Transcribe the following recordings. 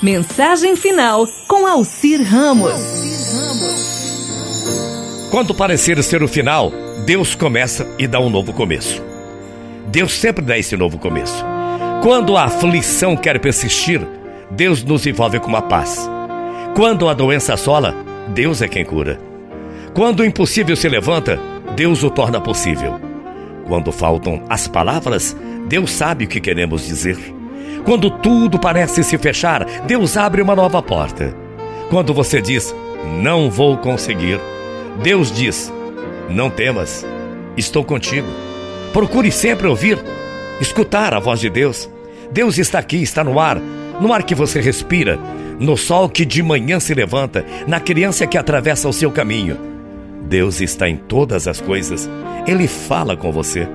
Mensagem final com Alcir Ramos. Quando parecer ser o final, Deus começa e dá um novo começo. Deus sempre dá esse novo começo. Quando a aflição quer persistir, Deus nos envolve com uma paz. Quando a doença assola, Deus é quem cura. Quando o impossível se levanta, Deus o torna possível. Quando faltam as palavras, Deus sabe o que queremos dizer. Quando tudo parece se fechar, Deus abre uma nova porta. Quando você diz, não vou conseguir, Deus diz, não temas, estou contigo. Procure sempre ouvir, escutar a voz de Deus. Deus está aqui, está no ar, no ar que você respira, no sol que de manhã se levanta, na criança que atravessa o seu caminho. Deus está em todas as coisas, Ele fala com você.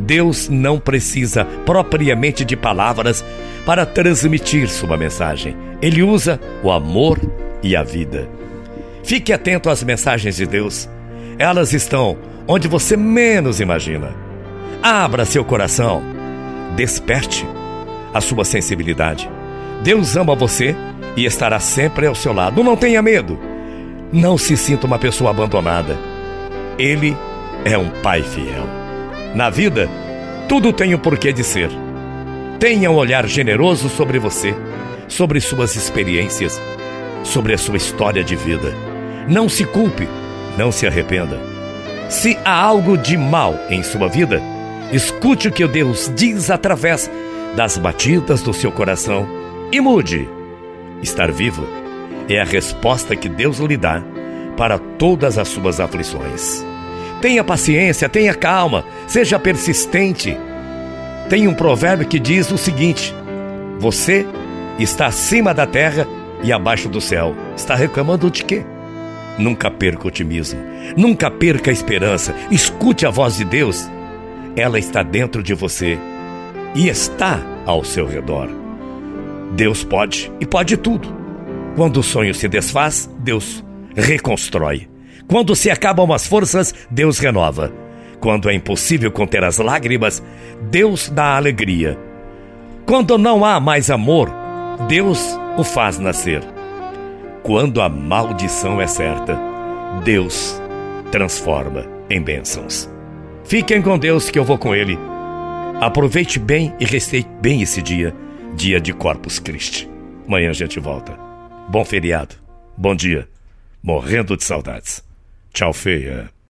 Deus não precisa propriamente de palavras para transmitir sua mensagem. Ele usa o amor e a vida. Fique atento às mensagens de Deus. Elas estão onde você menos imagina. Abra seu coração. Desperte a sua sensibilidade. Deus ama você e estará sempre ao seu lado. Não tenha medo. Não se sinta uma pessoa abandonada. Ele é um pai fiel. Na vida, tudo tem o porquê de ser. Tenha um olhar generoso sobre você, sobre suas experiências, sobre a sua história de vida. Não se culpe, não se arrependa. Se há algo de mal em sua vida, escute o que Deus diz através das batidas do seu coração e mude. Estar vivo é a resposta que Deus lhe dá para todas as suas aflições. Tenha paciência, tenha calma, seja persistente. Tem um provérbio que diz o seguinte: Você está acima da terra e abaixo do céu. Está reclamando de quê? Nunca perca o otimismo, nunca perca a esperança. Escute a voz de Deus. Ela está dentro de você e está ao seu redor. Deus pode e pode tudo. Quando o sonho se desfaz, Deus reconstrói. Quando se acabam as forças, Deus renova. Quando é impossível conter as lágrimas, Deus dá alegria. Quando não há mais amor, Deus o faz nascer. Quando a maldição é certa, Deus transforma em bênçãos. Fiquem com Deus que eu vou com Ele. Aproveite bem e resteie bem esse dia, dia de Corpus Christi. Amanhã a gente volta. Bom feriado. Bom dia. Morrendo de saudades. Tchau, feia.